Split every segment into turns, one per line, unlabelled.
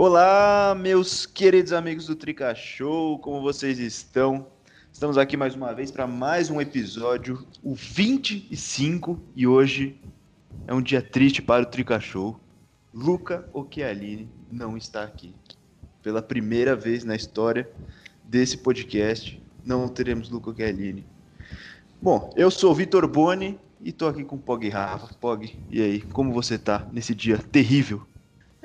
Olá, meus queridos amigos do Trica Show, como vocês estão? Estamos aqui mais uma vez para mais um episódio, o 25, e hoje é um dia triste para o Trica Show. Luca Occhialini não está aqui. Pela primeira vez na história desse podcast, não teremos Luca Occhialini. Bom, eu sou o Vitor Boni e tô aqui com o Pog Rafa. Pog, e aí, como você tá nesse dia terrível?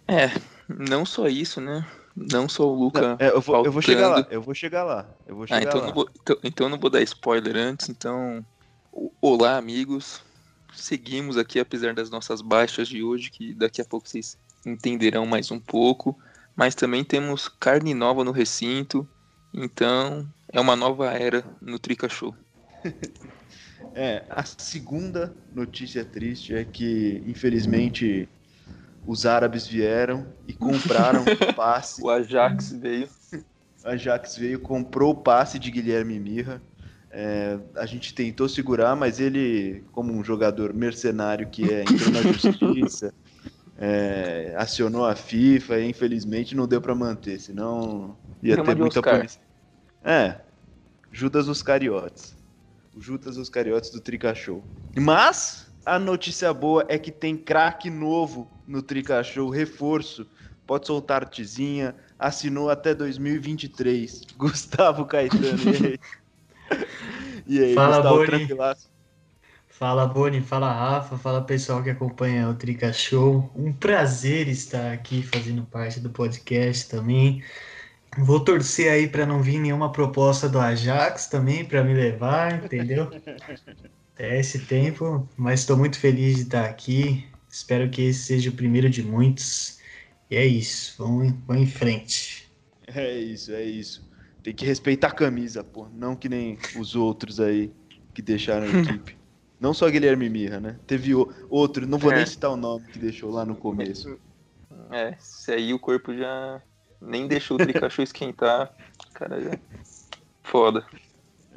É, não só isso, né? Não só o Luca.
É, eu, vou, eu vou chegar lá, eu vou chegar lá. Eu vou
ah, chegar
ah,
então
lá.
Não vou, então, então não vou dar spoiler antes, então. Olá, amigos. Seguimos aqui, apesar das nossas baixas de hoje, que daqui a pouco vocês entenderão mais um pouco. Mas também temos carne nova no recinto. Então, é uma nova era no Trica Show.
é, a segunda notícia triste é que, infelizmente, os árabes vieram e compraram o passe.
o Ajax veio.
O Ajax veio, comprou o passe de Guilherme Mirra. É, a gente tentou segurar, mas ele, como um jogador mercenário que é, entrou na justiça, é, acionou a FIFA e infelizmente não deu para manter, senão ia ter muita punição. É, Judas os Cariotes. O Judas os Cariotes do Trica Show. Mas a notícia boa é que tem craque novo no Trica Show, reforço. Pode soltar tizinha, assinou até 2023. Gustavo Caetano. E aí,
e aí Fala, Gustavo, Boni. tranquilaço? Fala, Boni. Fala, Rafa. Fala, pessoal que acompanha o Trica Show. Um prazer estar aqui fazendo parte do podcast também. Vou torcer aí para não vir nenhuma proposta do Ajax também para me levar, entendeu? Até esse tempo, mas estou muito feliz de estar aqui. Espero que esse seja o primeiro de muitos. E é isso, vamos, vamos em frente.
É isso, é isso. Tem que respeitar a camisa, pô. Não que nem os outros aí que deixaram a equipe. Não só Guilherme Mirra, né? Teve outro, não vou é. nem citar o nome que deixou lá no começo.
É, se aí o corpo já nem deixou o Tricachu esquentar. Cara, já... foda.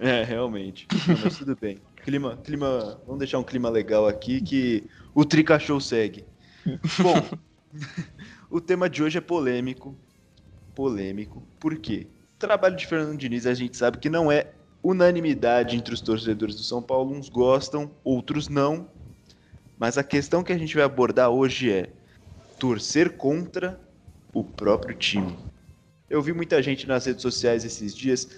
É, realmente. Não, mas tudo bem. Clima, clima, vamos deixar um clima legal aqui que o Tricachou segue. Bom, o tema de hoje é polêmico. Polêmico. Por quê? O trabalho de Fernando Diniz a gente sabe que não é unanimidade entre os torcedores do São Paulo. Uns gostam, outros não. Mas a questão que a gente vai abordar hoje é torcer contra o próprio time. Eu vi muita gente nas redes sociais esses dias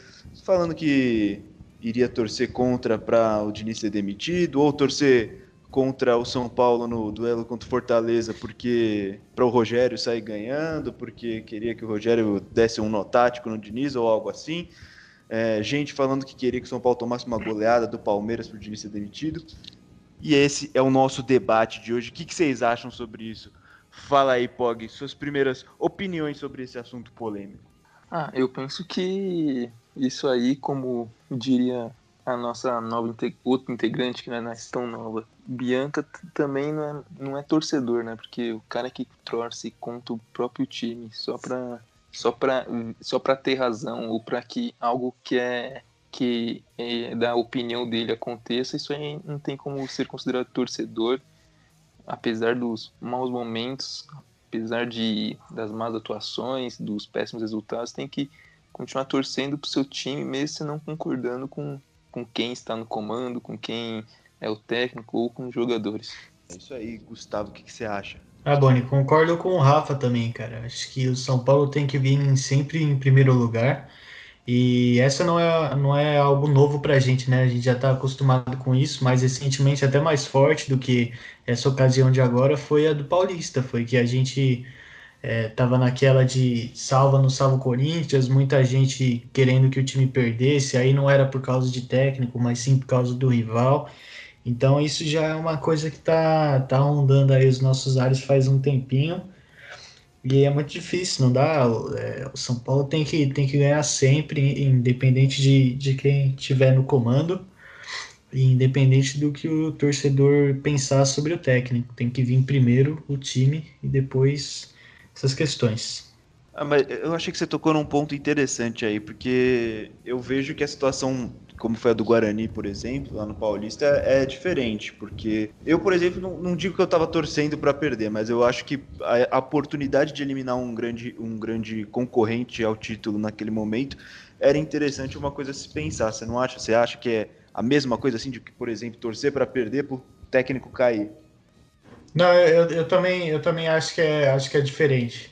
falando que iria torcer contra para o Diniz ser demitido ou torcer contra o São Paulo no duelo contra o Fortaleza porque para o Rogério sair ganhando, porque queria que o Rogério desse um nó tático no Diniz ou algo assim. É, gente falando que queria que o São Paulo tomasse uma goleada do Palmeiras para o Diniz ser demitido. E esse é o nosso debate de hoje. O que, que vocês acham sobre isso? Fala aí, Pog, suas primeiras opiniões sobre esse assunto polêmico.
Ah, eu penso que isso aí, como diria a nossa nova outra integrante, que não é tão nova, Bianca também não é, não é torcedor, né? Porque o cara que torce contra o próprio time só pra, só pra, só pra ter razão ou pra que algo que é que é da opinião dele aconteça, isso aí não tem como ser considerado torcedor apesar dos maus momentos, apesar de das más atuações, dos péssimos resultados, tem que continuar torcendo para o seu time, mesmo se não concordando com, com quem está no comando, com quem é o técnico ou com os jogadores.
É isso aí, Gustavo, o que, que você acha?
Ah, Boni, concordo com o Rafa também, cara. Acho que o São Paulo tem que vir sempre em primeiro lugar. E essa não é, não é algo novo para a gente, né? A gente já está acostumado com isso, mas recentemente até mais forte do que essa ocasião de agora foi a do Paulista. Foi que a gente é, naquela de salva no salvo Corinthians, muita gente querendo que o time perdesse, aí não era por causa de técnico, mas sim por causa do rival. Então isso já é uma coisa que está tá rondando aí os nossos ares faz um tempinho. E é muito difícil, não dá. É, o São Paulo tem que, tem que ganhar sempre, independente de, de quem estiver no comando, independente do que o torcedor pensar sobre o técnico. Tem que vir primeiro o time e depois essas questões.
Ah, mas eu achei que você tocou num ponto interessante aí, porque eu vejo que a situação como foi a do Guarani, por exemplo, lá no Paulista, é, diferente, porque eu, por exemplo, não, não digo que eu estava torcendo para perder, mas eu acho que a, a, oportunidade de eliminar um grande, um grande concorrente ao título naquele momento era interessante uma coisa se pensar. Você não acha? Você acha que é a mesma coisa assim de que, por exemplo, torcer para perder para o técnico cair?
Não, eu, eu, também, eu também acho que é, acho que é diferente.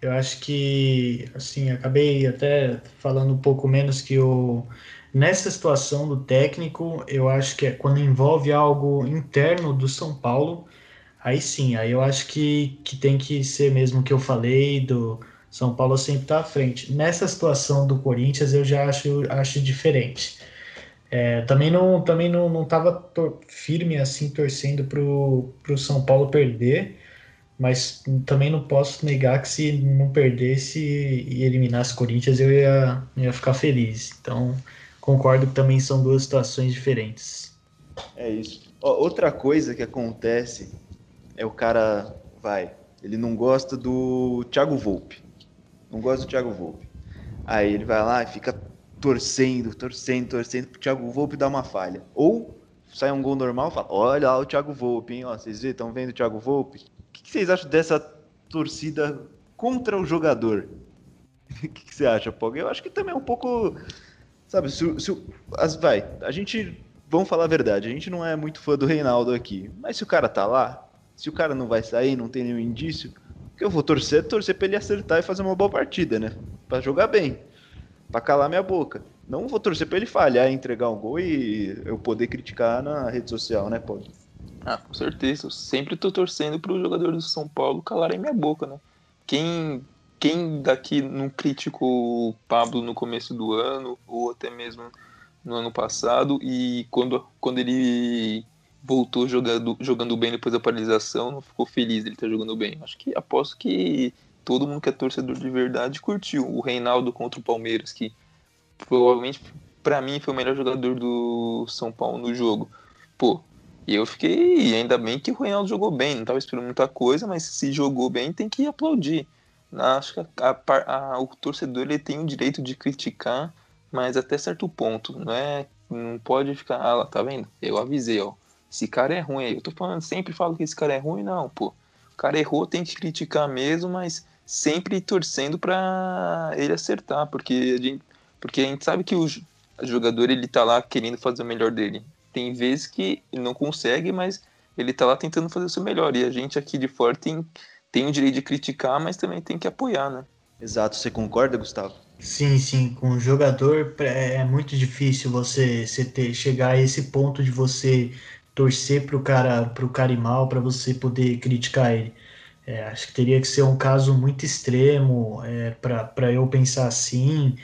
Eu acho que, assim, acabei até falando um pouco menos que o nessa situação do técnico, eu acho que é quando envolve algo interno do São Paulo, aí sim, aí eu acho que, que tem que ser mesmo o que eu falei do São Paulo sempre tá à frente. Nessa situação do Corinthians, eu já acho, acho diferente. É, também não também não, não tava firme assim torcendo pro, pro São Paulo perder, mas também não posso negar que se não perdesse e eliminasse o Corinthians eu ia, ia ficar feliz. Então concordo que também são duas situações diferentes.
É isso. Ó, outra coisa que acontece é o cara vai, ele não gosta do Thiago Volpe. Não gosta do Thiago Volpe. Aí ele vai lá e fica torcendo, torcendo, torcendo pro Thiago Volpe dar uma falha. Ou sai um gol normal e fala: Olha lá o Thiago Volpe, hein? Ó, vocês estão vendo o Thiago Volpe? O que, que, vocês acham dessa torcida contra o jogador? O que, que, você acha, Pog? Eu acho que também é um pouco. Sabe, se, se, as, vai, a gente. Vamos falar a verdade, a gente não é muito fã do Reinaldo aqui. Mas se o cara tá lá, se o cara não vai sair, não tem nenhum indício, o que eu vou torcer é torcer pra ele acertar e fazer uma boa partida, né? Pra jogar bem para calar minha boca. Não vou torcer para ele falhar, entregar um gol e eu poder criticar na rede social, né, Paulo?
Ah, com certeza. Eu sempre tô torcendo para os jogadores do São Paulo calarem minha boca, né? Quem, quem daqui não criticou o Pablo no começo do ano, ou até mesmo no ano passado, e quando, quando ele voltou jogando, jogando bem depois da paralisação, não ficou feliz ele estar tá jogando bem. Acho que aposto que todo mundo que é torcedor de verdade curtiu. O Reinaldo contra o Palmeiras, que provavelmente para mim foi o melhor jogador do São Paulo no jogo. Pô, e eu fiquei, ainda bem que o Reinaldo jogou bem, não tava esperando muita coisa, mas se jogou bem tem que aplaudir. Acho que a, a, a, o torcedor ele tem o direito de criticar, mas até certo ponto, não é? Não pode ficar, ah, tá vendo? Eu avisei, ó. Esse cara é ruim aí. Eu tô falando, sempre falo que esse cara é ruim, não, pô. O cara errou, tem que criticar mesmo, mas sempre torcendo para ele acertar, porque a, gente, porque a gente sabe que o jogador ele tá lá querendo fazer o melhor dele. Tem vezes que ele não consegue, mas ele tá lá tentando fazer o seu melhor. E a gente aqui de fora tem, tem o direito de criticar, mas também tem que apoiar, né?
Exato, você concorda, Gustavo?
Sim, sim. Com o jogador é muito difícil você, você ter, chegar a esse ponto de você torcer pro cara, pro cara ir mal, para você poder criticar ele. É, acho que teria que ser um caso muito extremo é, para eu pensar assim,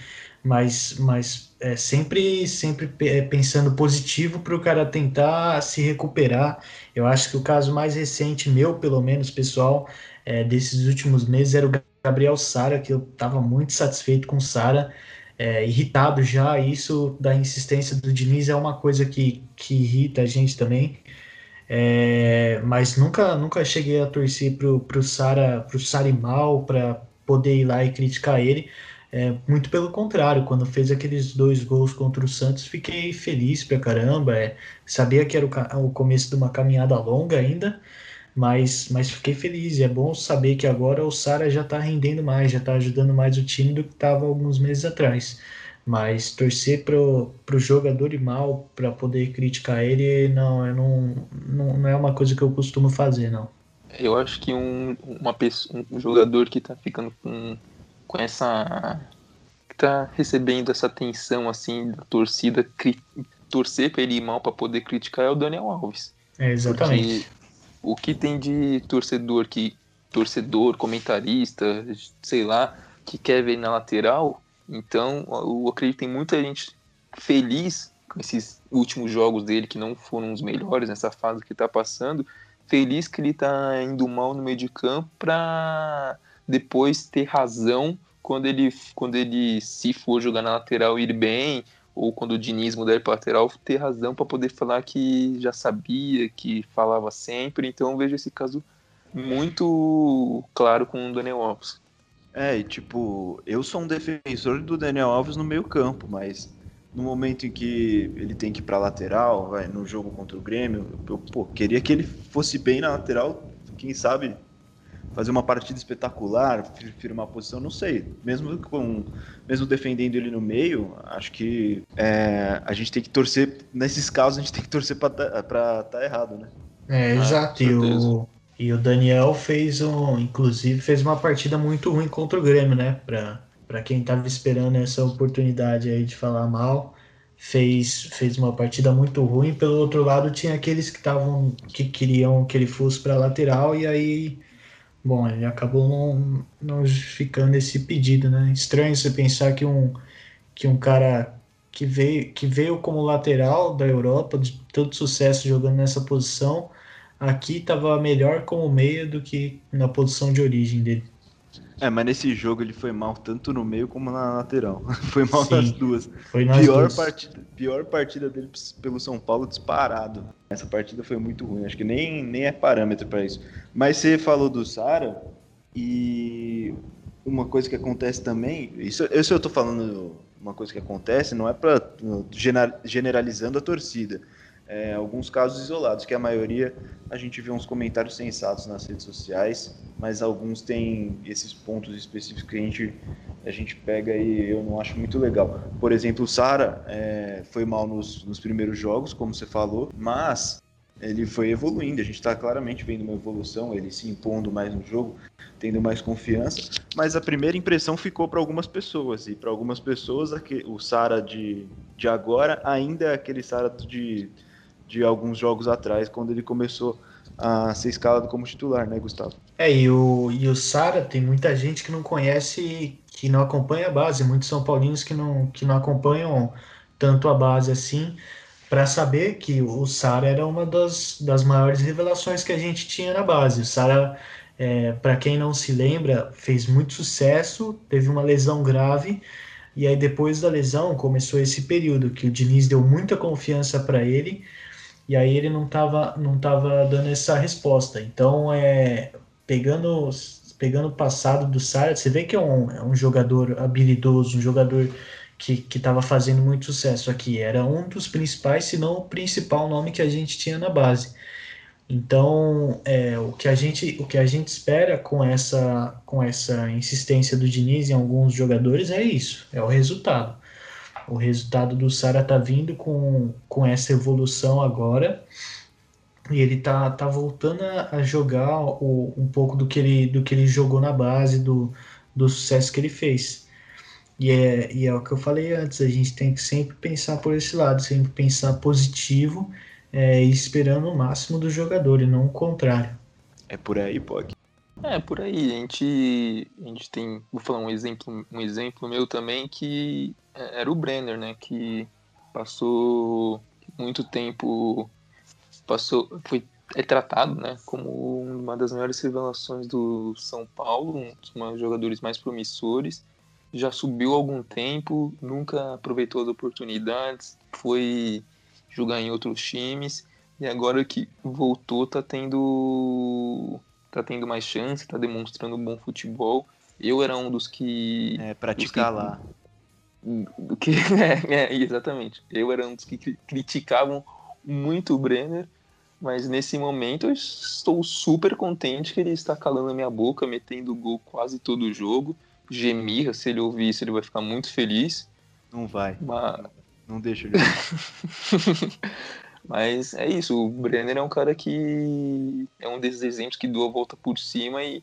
mas, mas é, sempre, sempre é, pensando positivo para o cara tentar se recuperar. Eu acho que o caso mais recente, meu pelo menos, pessoal, é, desses últimos meses era o Gabriel Sara, que eu estava muito satisfeito com o Sara, é, irritado já. Isso da insistência do Diniz é uma coisa que, que irrita a gente também. É, mas nunca, nunca cheguei a torcer pro, pro Sara, pro Sarimal para poder ir lá e criticar ele. É, muito pelo contrário, quando fez aqueles dois gols contra o Santos, fiquei feliz pra caramba. É, sabia que era o, o, começo de uma caminhada longa ainda, mas, mas fiquei feliz. E é bom saber que agora o Sara já tá rendendo mais, já tá ajudando mais o time do que estava alguns meses atrás. Mas torcer pro, pro jogador e mal para poder criticar ele, não, eu não, não, não é uma coisa que eu costumo fazer, não.
Eu acho que um, uma pessoa, um jogador que tá ficando com, com essa. que tá recebendo essa atenção assim da torcida, cri, torcer para ele ir mal para poder criticar é o Daniel Alves.
É, exatamente. Porque
o que tem de torcedor que. torcedor, comentarista, sei lá, que quer ver na lateral, então, eu acredito que tem muita gente feliz com esses últimos jogos dele, que não foram os melhores nessa fase que está passando, feliz que ele está indo mal no meio de campo para depois ter razão quando ele, quando ele se for jogar na lateral ir bem, ou quando o Diniz mudar para lateral, ter razão para poder falar que já sabia, que falava sempre. Então vejo esse caso muito claro com o Daniel Alves.
É, e tipo, eu sou um defensor do Daniel Alves no meio campo, mas no momento em que ele tem que ir para lateral, vai no jogo contra o Grêmio, eu pô, queria que ele fosse bem na lateral, quem sabe fazer uma partida espetacular, firmar a posição, não sei. Mesmo com, mesmo defendendo ele no meio, acho que é, a gente tem que torcer. Nesses casos, a gente tem que torcer para estar tá errado, né?
É, exato. Ah, e, o, e o Daniel fez um, inclusive, fez uma partida muito ruim contra o Grêmio, né? Para quem estava esperando essa oportunidade aí de falar mal, fez, fez uma partida muito ruim. Pelo outro lado, tinha aqueles que estavam que queriam que ele fosse para lateral e aí Bom, ele acabou não, não justificando esse pedido, né? Estranho você pensar que um, que um cara que veio, que veio como lateral da Europa, de tanto sucesso jogando nessa posição, aqui estava melhor como meia do que na posição de origem dele.
É, mas nesse jogo ele foi mal tanto no meio como na lateral. Foi mal
Sim,
nas duas.
Foi nas
pior
duas.
partida, pior partida dele pelo São Paulo disparado. Essa partida foi muito ruim. Acho que nem, nem é parâmetro para isso. Mas você falou do Sara e uma coisa que acontece também, isso, isso eu tô falando uma coisa que acontece, não é para generalizando a torcida é, alguns casos isolados, que a maioria a gente vê uns comentários sensatos nas redes sociais, mas alguns têm esses pontos específicos que a gente, a gente pega e eu não acho muito legal. Por exemplo, o Sara é, foi mal nos, nos primeiros jogos, como você falou, mas ele foi evoluindo, a gente está claramente vendo uma evolução, ele se impondo mais no jogo, tendo mais confiança, mas a primeira impressão ficou para algumas pessoas, e para algumas pessoas o Sara de, de agora ainda é aquele Sara de de alguns jogos atrás, quando ele começou a ser escalado como titular, né, Gustavo?
É, e o, e o Sara, tem muita gente que não conhece, que não acompanha a base, muitos São Paulinos que não, que não acompanham tanto a base assim, para saber que o Sara era uma das, das maiores revelações que a gente tinha na base. O Sara, é, para quem não se lembra, fez muito sucesso, teve uma lesão grave, e aí depois da lesão começou esse período que o Diniz deu muita confiança para ele, e aí ele não estava não tava dando essa resposta. Então, é, pegando, pegando o passado do Sara, você vê que é um, é um jogador habilidoso, um jogador que estava fazendo muito sucesso aqui. Era um dos principais, se não o principal nome que a gente tinha na base. Então, é, o, que a gente, o que a gente espera com essa, com essa insistência do Diniz em alguns jogadores é isso, é o resultado. O resultado do Sara tá vindo com, com essa evolução agora. E ele tá, tá voltando a jogar o, um pouco do que, ele, do que ele jogou na base, do, do sucesso que ele fez. E é, e é o que eu falei antes, a gente tem que sempre pensar por esse lado, sempre pensar positivo é, e esperando o máximo do jogador e não o contrário.
É por aí, Pog.
É, por aí. A gente, a gente tem, vou falar um exemplo, um exemplo meu também que é, era o Brenner, né? Que passou muito tempo, passou, foi é tratado, né, como uma das maiores revelações do São Paulo, um dos jogadores mais promissores. Já subiu algum tempo, nunca aproveitou as oportunidades, foi jogar em outros times e agora que voltou tá tendo tá tendo mais chance, tá demonstrando um bom futebol. Eu era um dos que
é praticar lá
do que é, é, exatamente. Eu era um dos que criticavam muito o Brenner, mas nesse momento eu estou super contente que ele está calando a minha boca, metendo gol quase todo o jogo. Gemirra, se ele ouvir isso, ele vai ficar muito feliz.
Não vai.
Mas...
Não deixa ele.
mas é isso, o Brenner é um cara que é um desses exemplos que deu a volta por cima e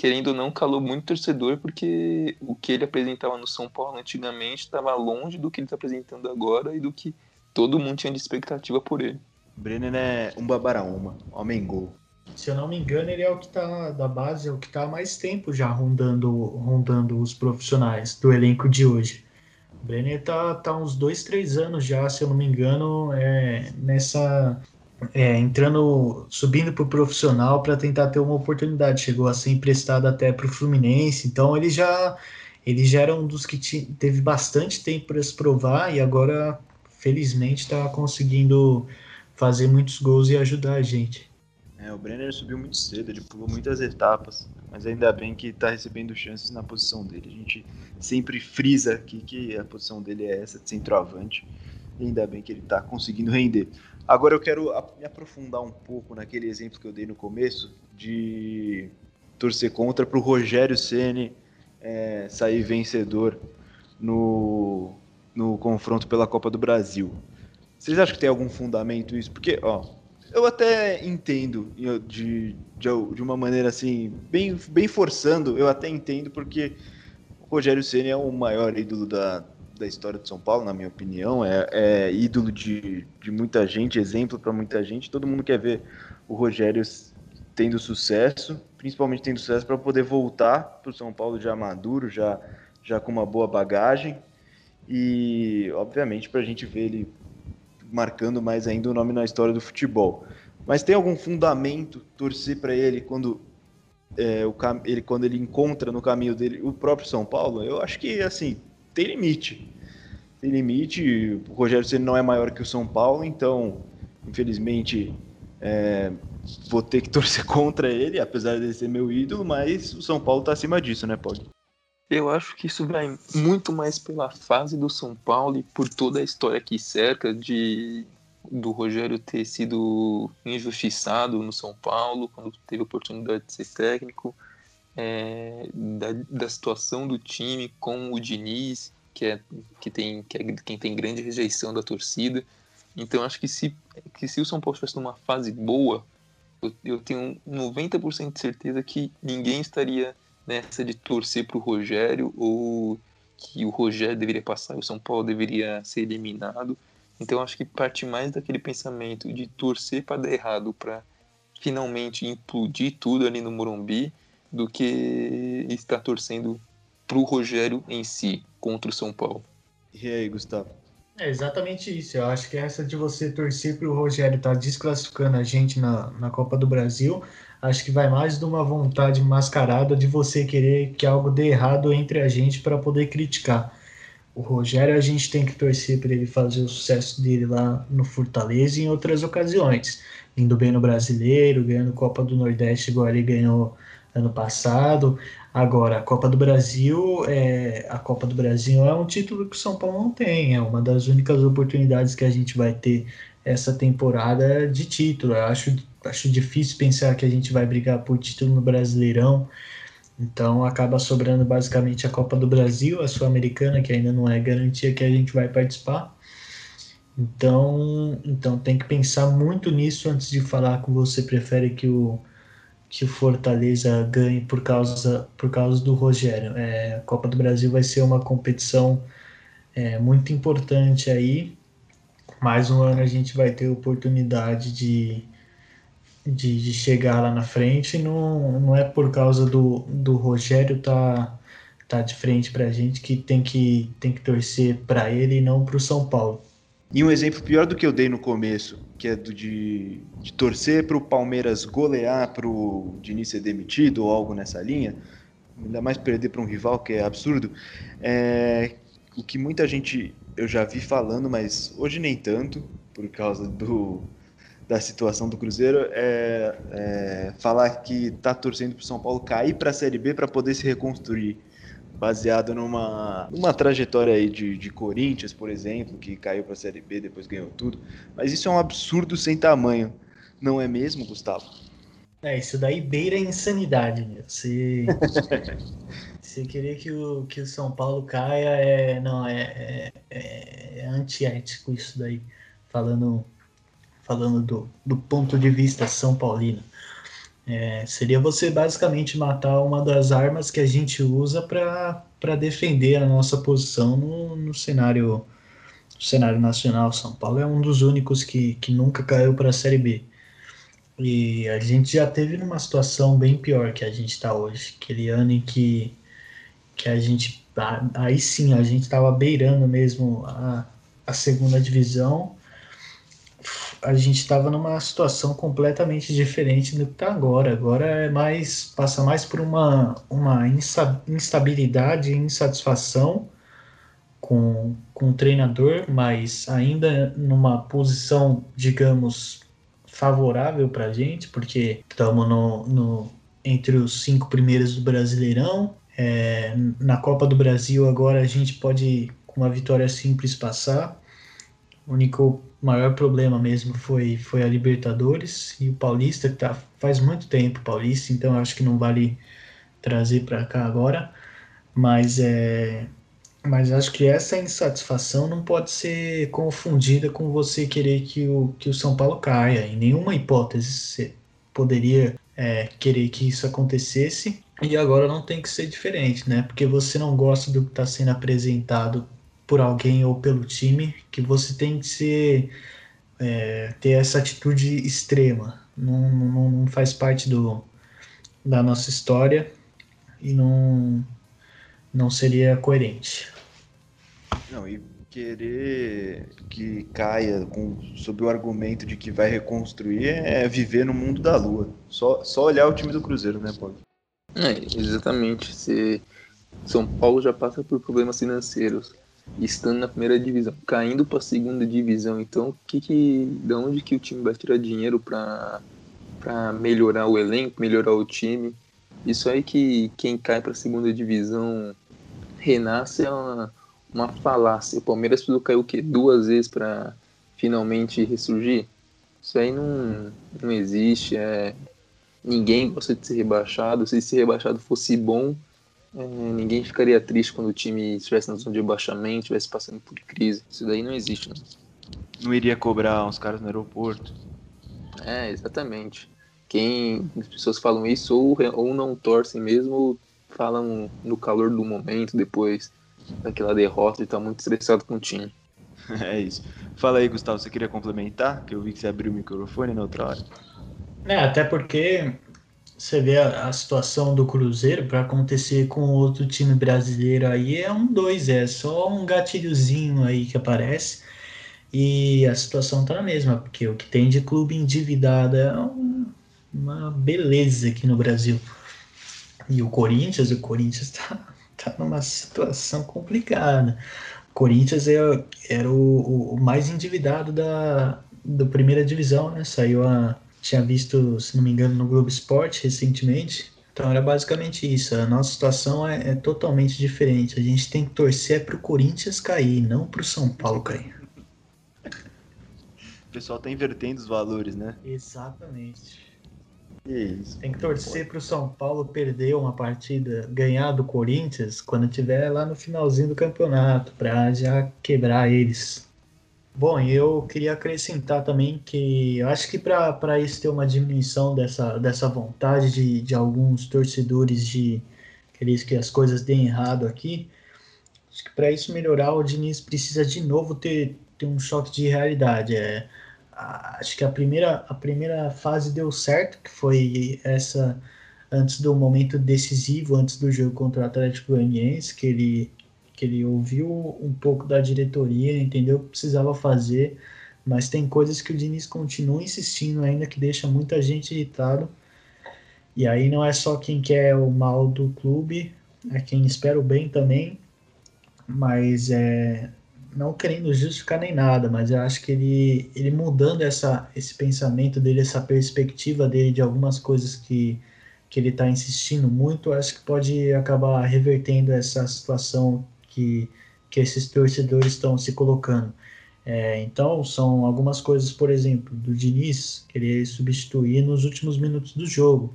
querendo ou não, calou muito torcedor, porque o que ele apresentava no São Paulo antigamente estava longe do que ele está apresentando agora e do que todo mundo tinha de expectativa por ele.
Brenner é um babaraúma, homem gol.
Se eu não me engano, ele é o que está da base, é o que está há mais tempo já rondando, rondando os profissionais do elenco de hoje. O Brenner tá, tá uns dois, três anos já, se eu não me engano, é, nessa, é, entrando, subindo para o profissional para tentar ter uma oportunidade. Chegou a ser emprestado até para o Fluminense, então ele já, ele já era um dos que teve bastante tempo para se provar e agora, felizmente, está conseguindo fazer muitos gols e ajudar a gente.
É, o Brenner subiu muito cedo, ele pulou muitas etapas, mas ainda bem que está recebendo chances na posição dele. A gente sempre frisa aqui que a posição dele é essa de centroavante, e ainda bem que ele está conseguindo render. Agora eu quero me aprofundar um pouco naquele exemplo que eu dei no começo de torcer contra para o Rogério Ceni é, sair vencedor no, no confronto pela Copa do Brasil. Vocês acham que tem algum fundamento isso? Porque, ó, eu até entendo de, de, de, uma maneira assim, bem, bem forçando, eu até entendo porque o Rogério Ceni é o maior ídolo da, da história de São Paulo, na minha opinião, é, é ídolo de, de muita gente, exemplo para muita gente. Todo mundo quer ver o Rogério tendo sucesso, principalmente tendo sucesso para poder voltar para o São Paulo já maduro, já, já com uma boa bagagem e, obviamente, para a gente ver ele marcando mais ainda o nome na história do futebol. Mas tem algum fundamento torcer para ele quando é, o, ele quando ele encontra no caminho dele o próprio São Paulo? Eu acho que assim tem limite. Tem limite. O Rogério Ceni não é maior que o São Paulo, então infelizmente é, vou ter que torcer contra ele, apesar de ser meu ídolo, mas o São Paulo está acima disso, né, Pog?
Eu acho que isso vai muito mais pela fase do São Paulo e por toda a história que cerca de do Rogério ter sido injustiçado no São Paulo quando teve a oportunidade de ser técnico, é, da, da situação do time com o Diniz, que é, que tem, que é quem tem grande rejeição da torcida. Então acho que se, que se o São Paulo estivesse numa fase boa, eu, eu tenho 90% de certeza que ninguém estaria nessa de torcer para o Rogério ou que o Rogério deveria passar e o São Paulo deveria ser eliminado. Então acho que parte mais daquele pensamento de torcer para dar errado, para finalmente implodir tudo ali no Morumbi, do que estar torcendo para o Rogério em si contra o São Paulo.
E aí, Gustavo?
É exatamente isso. Eu acho que essa de você torcer para o Rogério estar tá desclassificando a gente na, na Copa do Brasil acho que vai mais de uma vontade mascarada de você querer que algo dê errado entre a gente para poder criticar. O Rogério, a gente tem que torcer para ele fazer o sucesso dele lá no Fortaleza e em outras ocasiões. Indo bem no Brasileiro, ganhando Copa do Nordeste, igual ele ganhou ano passado. Agora, a Copa do Brasil é a Copa do Brasil é um título que o São Paulo não tem, é uma das únicas oportunidades que a gente vai ter essa temporada de título. Eu acho acho difícil pensar que a gente vai brigar por título no Brasileirão. Então acaba sobrando basicamente a Copa do Brasil, a Sul-Americana, que ainda não é garantia que a gente vai participar. Então, então tem que pensar muito nisso antes de falar que você prefere que o, que o Fortaleza ganhe por causa, por causa do Rogério. É, a Copa do Brasil vai ser uma competição é, muito importante aí. Mais um ano a gente vai ter oportunidade de, de, de, chegar lá na frente não, não é por causa do, do Rogério tá, tá de frente para a gente que tem que, tem que torcer para ele e não para o São Paulo.
E um exemplo pior do que eu dei no começo, que é do de, de torcer para o Palmeiras golear para o Diniz ser demitido ou algo nessa linha, ainda mais perder para um rival que é absurdo, é o que muita gente eu já vi falando, mas hoje nem tanto, por causa do, da situação do Cruzeiro é, é falar que está torcendo para o São Paulo cair para a Série B para poder se reconstruir, baseado numa, numa trajetória aí de, de Corinthians, por exemplo, que caiu para a Série B, depois ganhou tudo. Mas isso é um absurdo sem tamanho, não é mesmo, Gustavo?
É, isso daí beira a insanidade, meu. Se, querer que o, que o São Paulo caia, é, não, é, é, é antiético isso daí. Falando falando do, do ponto de vista São Paulino. É, seria você basicamente matar uma das armas que a gente usa para defender a nossa posição no, no cenário no cenário nacional. São Paulo é um dos únicos que, que nunca caiu para a Série B. E a gente já teve numa situação bem pior que a gente está hoje. Aquele ano em que, que a gente. Aí sim, a gente estava beirando mesmo a, a segunda divisão a gente estava numa situação completamente diferente do que está agora. Agora é mais passa mais por uma, uma instabilidade e insatisfação com, com o treinador, mas ainda numa posição, digamos, favorável para a gente, porque estamos no, no, entre os cinco primeiros do Brasileirão. É, na Copa do Brasil agora a gente pode, com uma vitória simples, passar. O único maior problema mesmo foi, foi a Libertadores e o Paulista, que tá, faz muito tempo Paulista, então acho que não vale trazer para cá agora. Mas é, mas acho que essa insatisfação não pode ser confundida com você querer que o, que o São Paulo caia. Em nenhuma hipótese você poderia é, querer que isso acontecesse. E agora não tem que ser diferente, né? Porque você não gosta do que está sendo apresentado por alguém ou pelo time, que você tem que ser, é, ter essa atitude extrema. Não, não, não faz parte do, da nossa história e não não seria coerente.
Não, e querer que caia com, sob o argumento de que vai reconstruir é viver no mundo da lua. Só, só olhar o time do Cruzeiro, né, Paulo?
É, exatamente. Se São Paulo já passa por problemas financeiros, estando na primeira divisão, caindo para a segunda divisão. Então, que que, de onde que o time vai tirar dinheiro para para melhorar o elenco, melhorar o time? Isso aí que quem cai para a segunda divisão renasce é uma, uma falácia. O Palmeiras precisou cair o quê? Duas vezes para finalmente ressurgir? Isso aí não, não existe. É... Ninguém gosta de ser rebaixado. Se ser rebaixado fosse bom, é, ninguém ficaria triste quando o time estivesse na zona de rebaixamento, estivesse passando por crise. Isso daí não existe. Não,
não iria cobrar uns caras no aeroporto.
É, exatamente. Quem as pessoas falam isso ou, ou não torcem mesmo, ou falam no calor do momento, depois daquela derrota e tá muito estressado com o time.
É isso. Fala aí, Gustavo, você queria complementar? Que eu vi que você abriu o microfone na outra hora.
É, até porque você vê a, a situação do Cruzeiro para acontecer com outro time brasileiro aí é um dois, é só um gatilhozinho aí que aparece. E a situação tá na mesma, porque o que tem de clube endividado é um, uma beleza aqui no Brasil. E o Corinthians, o Corinthians tá, tá numa situação complicada. O Corinthians é, era o, o mais endividado da, da primeira divisão, né? Saiu a. Tinha visto, se não me engano, no Globo Esporte recentemente. Então era basicamente isso. A nossa situação é, é totalmente diferente. A gente tem que torcer para o Corinthians cair, não para o São Paulo cair.
O pessoal tá invertendo os valores, né?
Exatamente.
Isso.
Tem que torcer para o São Paulo perder uma partida, ganhar do Corinthians quando tiver lá no finalzinho do campeonato, para já quebrar eles. Bom, eu queria acrescentar também que acho que para isso ter uma diminuição dessa, dessa vontade de, de alguns torcedores de querer que as coisas deem errado aqui, acho que para isso melhorar, o Diniz precisa de novo ter, ter um choque de realidade. É, acho que a primeira, a primeira fase deu certo, que foi essa antes do momento decisivo, antes do jogo contra o Atlético Goianiense, que ele, ele ouviu um pouco da diretoria, entendeu o que precisava fazer, mas tem coisas que o Diniz continua insistindo ainda que deixa muita gente irritado. E aí não é só quem quer o mal do clube, é quem espera o bem também, mas é, não querendo justificar nem nada, mas eu acho que ele, ele mudando essa, esse pensamento dele, essa perspectiva dele de algumas coisas que, que ele está insistindo muito, acho que pode acabar revertendo essa situação que, que esses torcedores estão se colocando. É, então, são algumas coisas, por exemplo, do Diniz querer substituir nos últimos minutos do jogo.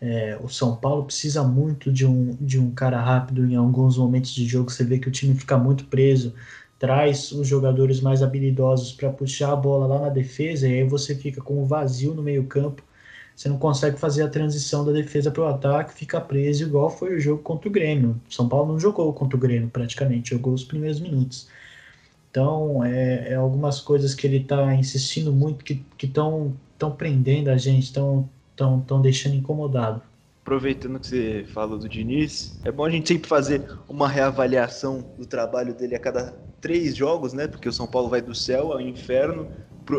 É, o São Paulo precisa muito de um, de um cara rápido em alguns momentos de jogo. Você vê que o time fica muito preso traz os jogadores mais habilidosos para puxar a bola lá na defesa, e aí você fica com um vazio no meio-campo. Você não consegue fazer a transição da defesa para o ataque, fica preso, igual foi o jogo contra o Grêmio. São Paulo não jogou contra o Grêmio praticamente, jogou os primeiros minutos. Então, é, é algumas coisas que ele está insistindo muito que estão tão prendendo a gente, estão tão, tão deixando incomodado
aproveitando que você falou do Diniz, é bom a gente sempre fazer uma reavaliação do trabalho dele a cada três jogos, né? Porque o São Paulo vai do céu ao inferno,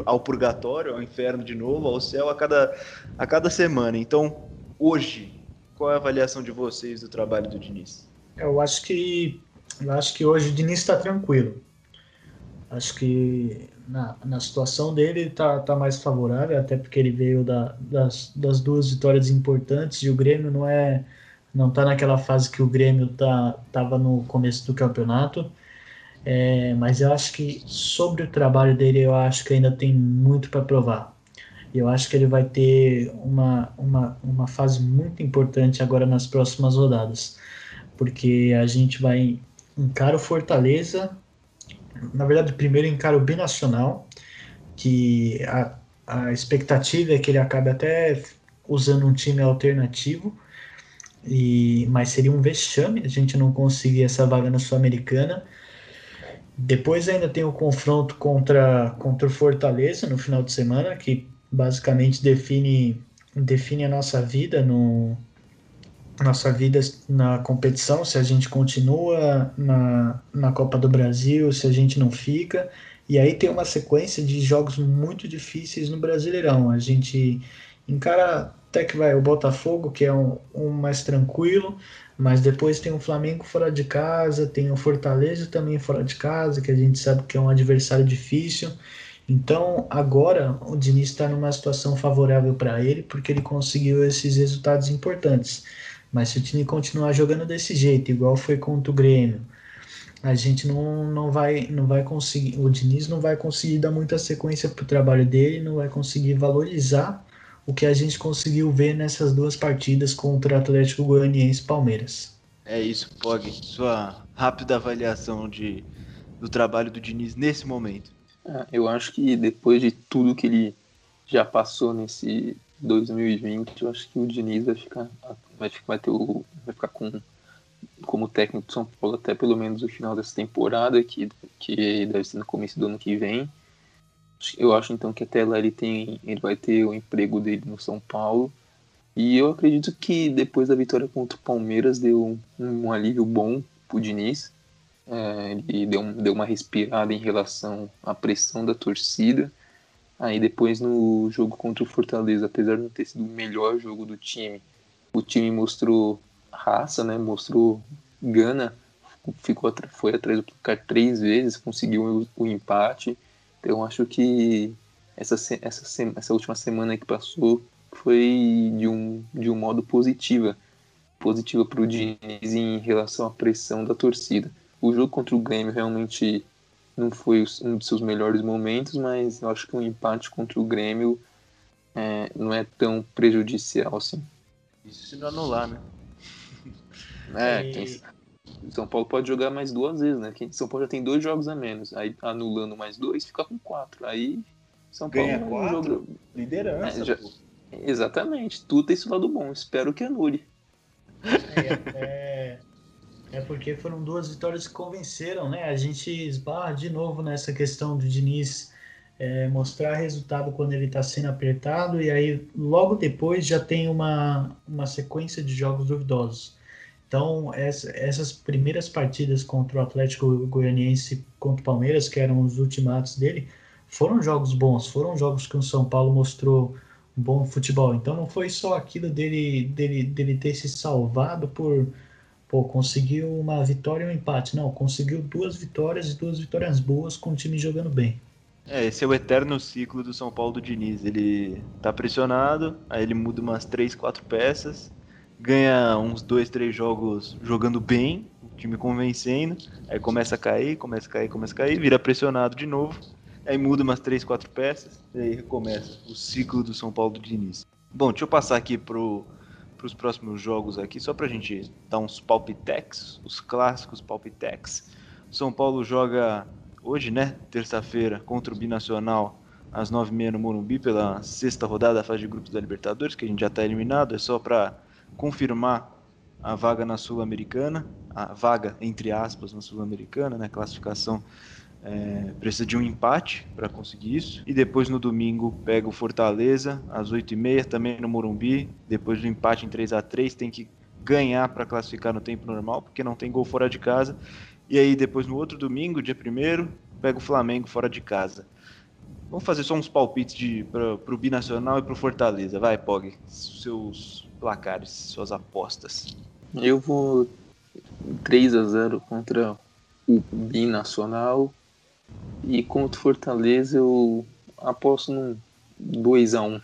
ao purgatório, ao inferno de novo, ao céu a cada, a cada semana. Então, hoje, qual é a avaliação de vocês do trabalho do Diniz?
Eu acho que eu acho que hoje o Diniz está tranquilo. Acho que na, na situação dele tá, tá mais favorável, até porque ele veio da, das, das duas vitórias importantes e o Grêmio não é não tá naquela fase que o Grêmio tá, tava no começo do campeonato. É, mas eu acho que sobre o trabalho dele, eu acho que ainda tem muito para provar. Eu acho que ele vai ter uma, uma, uma fase muito importante agora nas próximas rodadas, porque a gente vai encarar o Fortaleza na verdade, primeiro encaro o binacional, que a, a expectativa é que ele acabe até usando um time alternativo, e mas seria um vexame a gente não conseguir essa vaga na Sul-Americana. Depois ainda tem o confronto contra, contra o Fortaleza no final de semana, que basicamente define, define a nossa vida no, nossa vida na competição, se a gente continua na, na Copa do Brasil, se a gente não fica. E aí tem uma sequência de jogos muito difíceis no Brasileirão. A gente encara até que vai o Botafogo, que é um, um mais tranquilo, mas depois tem o Flamengo fora de casa, tem o Fortaleza também fora de casa, que a gente sabe que é um adversário difícil. Então, agora o Diniz está numa situação favorável para ele, porque ele conseguiu esses resultados importantes. Mas se o time continuar jogando desse jeito, igual foi contra o Grêmio, a gente não, não, vai, não vai conseguir, o Diniz não vai conseguir dar muita sequência para o trabalho dele, não vai conseguir valorizar o que a gente conseguiu ver nessas duas partidas contra o Atlético Goianiense e Palmeiras.
É isso, Pog. Sua rápida avaliação de, do trabalho do Diniz nesse momento.
É, eu acho que depois de tudo que ele já passou nesse 2020, eu acho que o Diniz vai ficar vai, vai, ter o, vai ficar com como técnico de São Paulo até pelo menos o final dessa temporada, que, que deve ser no começo do ano que vem. Eu acho então que até lá ele tem, ele vai ter o emprego dele no São Paulo. E eu acredito que depois da vitória contra o Palmeiras deu um, um alívio bom pro Diniz. É, ele deu, deu uma respirada em relação à pressão da torcida. Aí depois no jogo contra o Fortaleza, apesar de não ter sido o melhor jogo do time, o time mostrou raça, né? Mostrou gana, ficou foi atrás do placar três vezes, conseguiu o, o empate. Então acho que essa, essa, essa última semana que passou foi de um, de um modo positiva, positiva para o Diniz em relação à pressão da torcida. O jogo contra o Grêmio realmente não foi um dos seus melhores momentos, mas eu acho que um empate contra o Grêmio é, não é tão prejudicial assim.
Isso se não anular, né?
É, tem... São Paulo pode jogar mais duas vezes, né? São Paulo já tem dois jogos a menos. Aí anulando mais dois, fica com quatro. Aí São Paulo
ganha quatro. Jogo... Liderança. É, já...
Exatamente. Tudo tem esse lado bom. Espero que anule.
É, é, é, porque foram duas vitórias que convenceram, né? A gente esbarra de novo nessa questão do Diniz é, mostrar resultado quando ele está sendo apertado, e aí logo depois já tem uma, uma sequência de jogos duvidosos. Então, essa, essas primeiras partidas contra o Atlético Goianiense contra o Palmeiras, que eram os ultimatos dele, foram jogos bons, foram jogos que o São Paulo mostrou um bom futebol. Então, não foi só aquilo dele, dele, dele ter se salvado por pô, conseguiu uma vitória e um empate. Não, conseguiu duas vitórias e duas vitórias boas com o time jogando bem.
É, esse é o eterno ciclo do São Paulo do Diniz. Ele tá pressionado, aí ele muda umas 3, 4 peças, ganha uns 2, 3 jogos jogando bem, o time convencendo, aí começa a cair, começa a cair, começa a cair, vira pressionado de novo, aí muda umas 3, 4 peças, e aí recomeça o ciclo do São Paulo do Diniz. Bom, deixa eu passar aqui pro, pros próximos jogos aqui, só pra gente dar uns palpitex, os clássicos palpitex. São Paulo joga hoje, né, terça-feira, contra o Binacional, às 9h30 no Morumbi, pela sexta rodada da fase de grupos da Libertadores, que a gente já está eliminado, é só para confirmar a vaga na Sul-Americana, a vaga, entre aspas, na Sul-Americana, né, classificação é, precisa de um empate para conseguir isso. E depois no domingo pega o Fortaleza às 8h30, também no Morumbi. Depois do empate em 3 a 3 tem que ganhar para classificar no tempo normal, porque não tem gol fora de casa. E aí depois no outro domingo, dia 1 pega o Flamengo fora de casa. Vamos fazer só uns palpites para o Binacional e para o Fortaleza. Vai, Pog, seus placares, suas apostas.
Eu vou 3 a 0 contra o Binacional E contra o Fortaleza eu aposto num 2x1.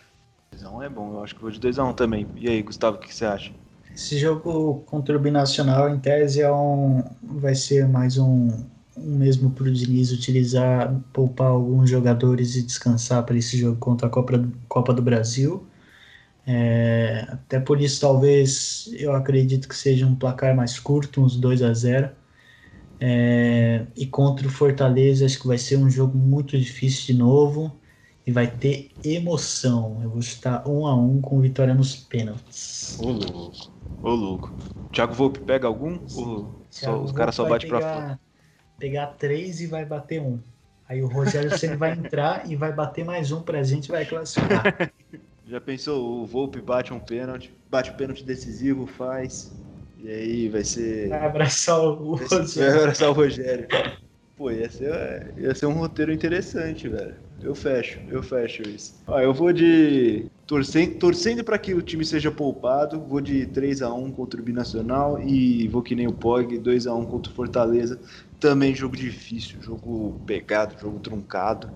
2x1 é bom, eu acho que vou de 2x1 também. E aí, Gustavo, o que você acha?
Esse jogo contra o Binacional, em tese, é um, vai ser mais um, um mesmo para o Diniz utilizar, poupar alguns jogadores e descansar para esse jogo contra a Copa, Copa do Brasil. É, até por isso, talvez, eu acredito que seja um placar mais curto, uns 2 a 0 é, e contra o Fortaleza, acho que vai ser um jogo muito difícil de novo e vai ter emoção. Eu vou estar um a um com vitória nos pênaltis.
Ô louco, ô louco. Thiago Volpe pega algum? Ou só, os caras só bate pegar, pra fora?
Pegar três e vai bater um. Aí o Rogério sempre vai entrar e vai bater mais um pra gente e vai classificar.
Já pensou, o Volpe bate um pênalti, bate o um pênalti decisivo, faz. E aí vai ser.
Vai abraçar o Rogério.
Vai abraçar o Rogério. Pô, ia ser, ia ser um roteiro interessante, velho. Eu fecho, eu fecho isso. Ó, eu vou de. Torcendo, torcendo para que o time seja poupado, vou de 3 a 1 contra o Binacional e vou que nem o Pog, 2 a 1 contra o Fortaleza. Também jogo difícil, jogo pegado, jogo truncado.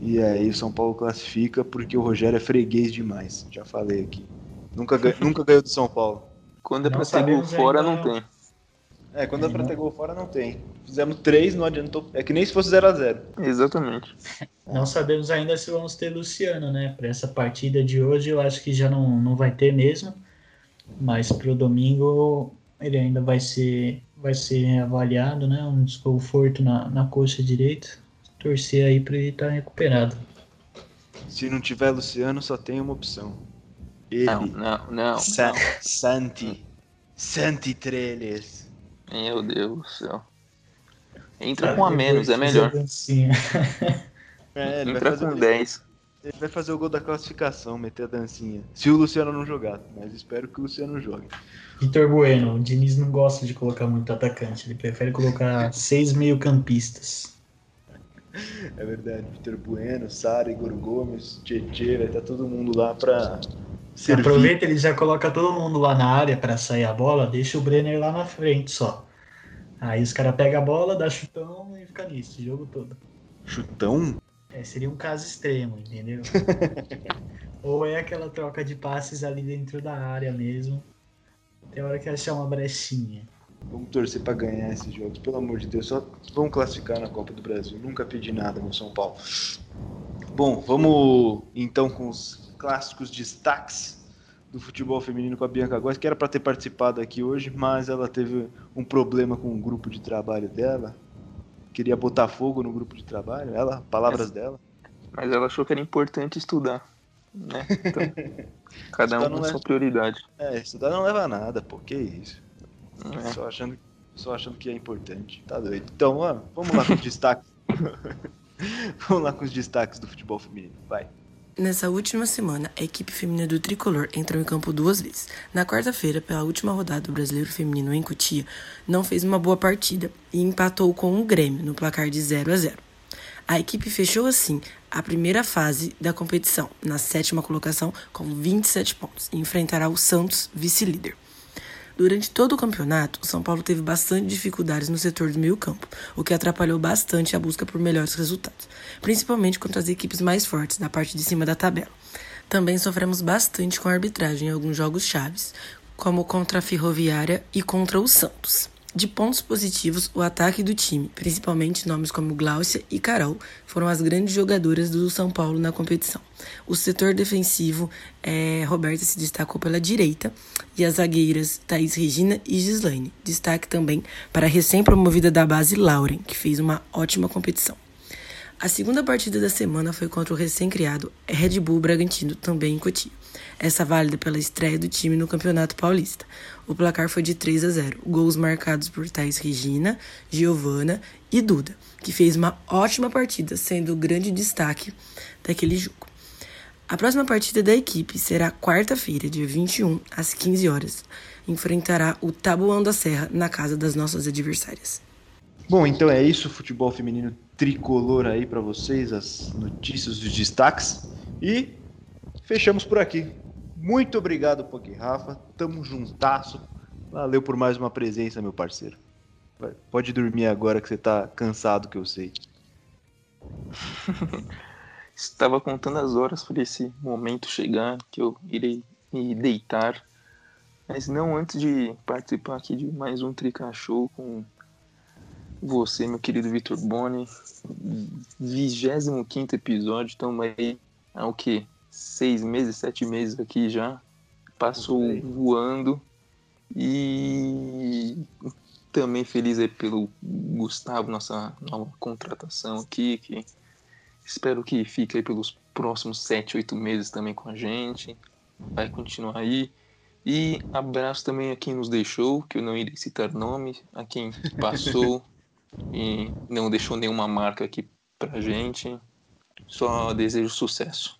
E aí o São Paulo classifica porque o Rogério é freguês demais. Já falei aqui. Nunca, nunca ganhou do São Paulo.
Quando é pra ter gol fora, não tem.
É, quando é pra ter gol fora, não tem. Fizemos três, não adiantou. É que nem se fosse 0x0.
Exatamente.
Não sabemos ainda se vamos ter Luciano, né? Para essa partida de hoje, eu acho que já não, não vai ter mesmo. Mas pro domingo, ele ainda vai ser, vai ser avaliado, né? Um desconforto na, na coxa direita. Torcer aí para ele estar tá recuperado.
Se não tiver Luciano, só tem uma opção
ele. Não, não, não.
Sa
não.
Santi. Santi Trellis.
Meu Deus do céu. Entra com a menos, é melhor.
É,
Entra com 10.
Ele vai fazer o gol da classificação, meter a dancinha. Se o Luciano não jogar, mas espero que o Luciano jogue.
Vitor Bueno, o Diniz não gosta de colocar muito atacante, ele prefere colocar seis meio-campistas.
É verdade, Vitor Bueno, Sara, Igor Gomes, Tietê, vai estar todo mundo lá pra
Servir. Aproveita, ele já coloca todo mundo lá na área para sair a bola, deixa o Brenner lá na frente só. Aí os caras pegam a bola, dá chutão e fica nisso, o jogo todo.
Chutão?
É, seria um caso extremo, entendeu? Ou é aquela troca de passes ali dentro da área mesmo. Tem hora que achar uma brechinha.
Vamos torcer para ganhar esses jogos, pelo amor de Deus. Só vamos classificar na Copa do Brasil. Nunca pedi nada no São Paulo. Bom, vamos então com os clássicos destaques do futebol feminino com a Bianca Góes, que era para ter participado aqui hoje, mas ela teve um problema com o grupo de trabalho dela. Queria botar fogo no grupo de trabalho, ela, palavras mas, dela.
Mas ela achou que era importante estudar, né? Então, cada um com sua prioridade.
É, estudar não leva a nada, pô, que isso. É. Só, achando, só achando que é importante, tá doido. Então, ó, vamos lá com os destaques. vamos lá com os destaques do futebol feminino, vai.
Nessa última semana, a equipe feminina do Tricolor entrou em campo duas vezes. Na quarta-feira, pela última rodada do Brasileiro Feminino em Cotia, não fez uma boa partida e empatou com o Grêmio no placar de 0 a 0. A equipe fechou assim a primeira fase da competição, na sétima colocação, com 27 pontos, e enfrentará o Santos, vice-líder. Durante todo o campeonato, o São Paulo teve bastante dificuldades no setor do meio-campo, o que atrapalhou bastante a busca por melhores resultados, principalmente contra as equipes mais fortes da parte de cima da tabela. Também sofremos bastante com a arbitragem em alguns jogos chaves, como contra a Ferroviária e contra o Santos. De pontos positivos, o ataque do time, principalmente nomes como Gláucia e Carol, foram as grandes jogadoras do São Paulo na competição. O setor defensivo, é, Roberta se destacou pela direita e as zagueiras Thaís Regina e Gislaine. Destaque também para a recém-promovida da base Lauren, que fez uma ótima competição. A segunda partida da semana foi contra o recém-criado Red Bull Bragantino, também em Cotia. Essa válida pela estreia do time no Campeonato Paulista. O placar foi de 3 a 0. Gols marcados por Thais Regina, Giovana e Duda, que fez uma ótima partida, sendo o grande destaque daquele jogo. A próxima partida da equipe será quarta-feira, dia 21, às 15 horas. Enfrentará o Tabuão da Serra na casa das nossas adversárias.
Bom, então é isso, futebol feminino tricolor aí para vocês, as notícias, os destaques. E fechamos por aqui. Muito obrigado, Pog Rafa. Tamo juntasso. Valeu por mais uma presença, meu parceiro. Pode dormir agora que você tá cansado, que eu sei.
Estava contando as horas para esse momento chegar que eu irei me deitar. Mas não antes de participar aqui de mais um Trica Show com você, meu querido Vitor Boni. 25 episódio, estamos aí há o que? Seis meses, sete meses aqui já. Passou voando. E também feliz aí pelo Gustavo, nossa nova contratação aqui, que espero que fique aí pelos próximos sete, oito meses também com a gente. Vai continuar aí. E abraço também a quem nos deixou, que eu não irei citar nome, a quem passou e não deixou nenhuma marca aqui pra gente. Só desejo sucesso.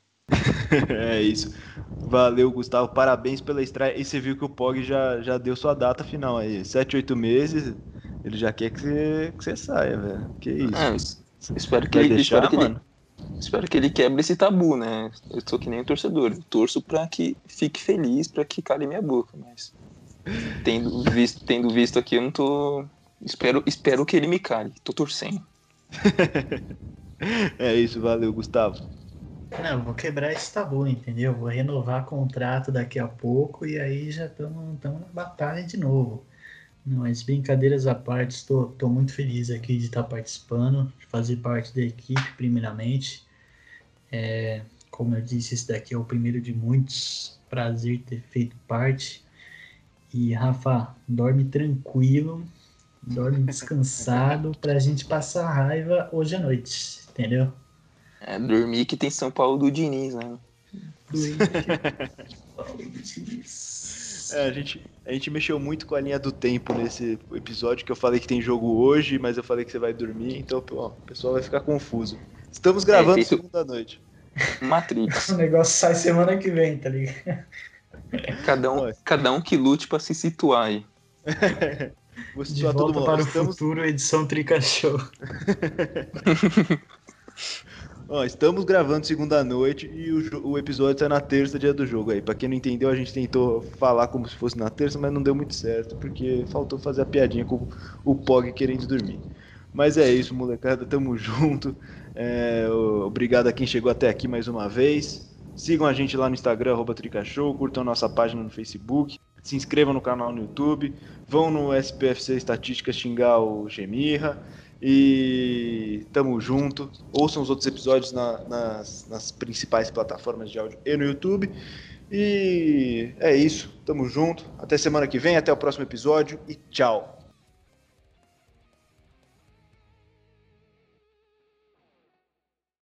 é isso. Valeu, Gustavo. Parabéns pela estreia. E você viu que o Pog já, já deu sua data final aí. Sete, oito meses. Ele já quer que você, que você saia, velho. Que isso.
É, espero que, ele, deixar, espero, que ele, espero que ele quebre esse tabu, né? Eu sou que nem um torcedor. Eu torço pra que fique feliz, pra que cale minha boca. Mas tendo visto, tendo visto aqui, eu não tô Espero, espero que ele me cale. Tô torcendo.
é isso, valeu, Gustavo.
Não, vou quebrar esse tabu, entendeu? Vou renovar contrato daqui a pouco e aí já estamos na batalha de novo. Mas brincadeiras à parte, estou muito feliz aqui de estar participando, de fazer parte da equipe, primeiramente. É, como eu disse, esse daqui é o primeiro de muitos. Prazer ter feito parte. E Rafa, dorme tranquilo, dorme descansado pra gente passar raiva hoje à noite, entendeu?
É, dormir que tem São Paulo do Diniz, né?
É, a gente, a gente mexeu muito com a linha do tempo nesse episódio, que eu falei que tem jogo hoje, mas eu falei que você vai dormir, então ó, o pessoal vai ficar confuso. Estamos gravando é, segunda noite.
Matrix.
o negócio sai semana que vem, tá ligado?
Cada um, cada um que lute pra se situar aí.
Vou De volta todo mundo. para Estamos... o futuro, edição Trica Show.
Ó, estamos gravando segunda noite e o, o episódio sai na terça, dia do jogo aí. Pra quem não entendeu, a gente tentou falar como se fosse na terça, mas não deu muito certo, porque faltou fazer a piadinha com o Pog querendo dormir. Mas é isso, molecada, tamo junto. É, obrigado a quem chegou até aqui mais uma vez. Sigam a gente lá no Instagram, arroba Tricashow, curtam nossa página no Facebook se inscrevam no canal no YouTube, vão no SPFC Estatística xingar o Gemirra e tamo junto. Ouçam os outros episódios na, nas, nas principais plataformas de áudio e no YouTube. E é isso, tamo junto. Até semana que vem, até o próximo episódio e tchau.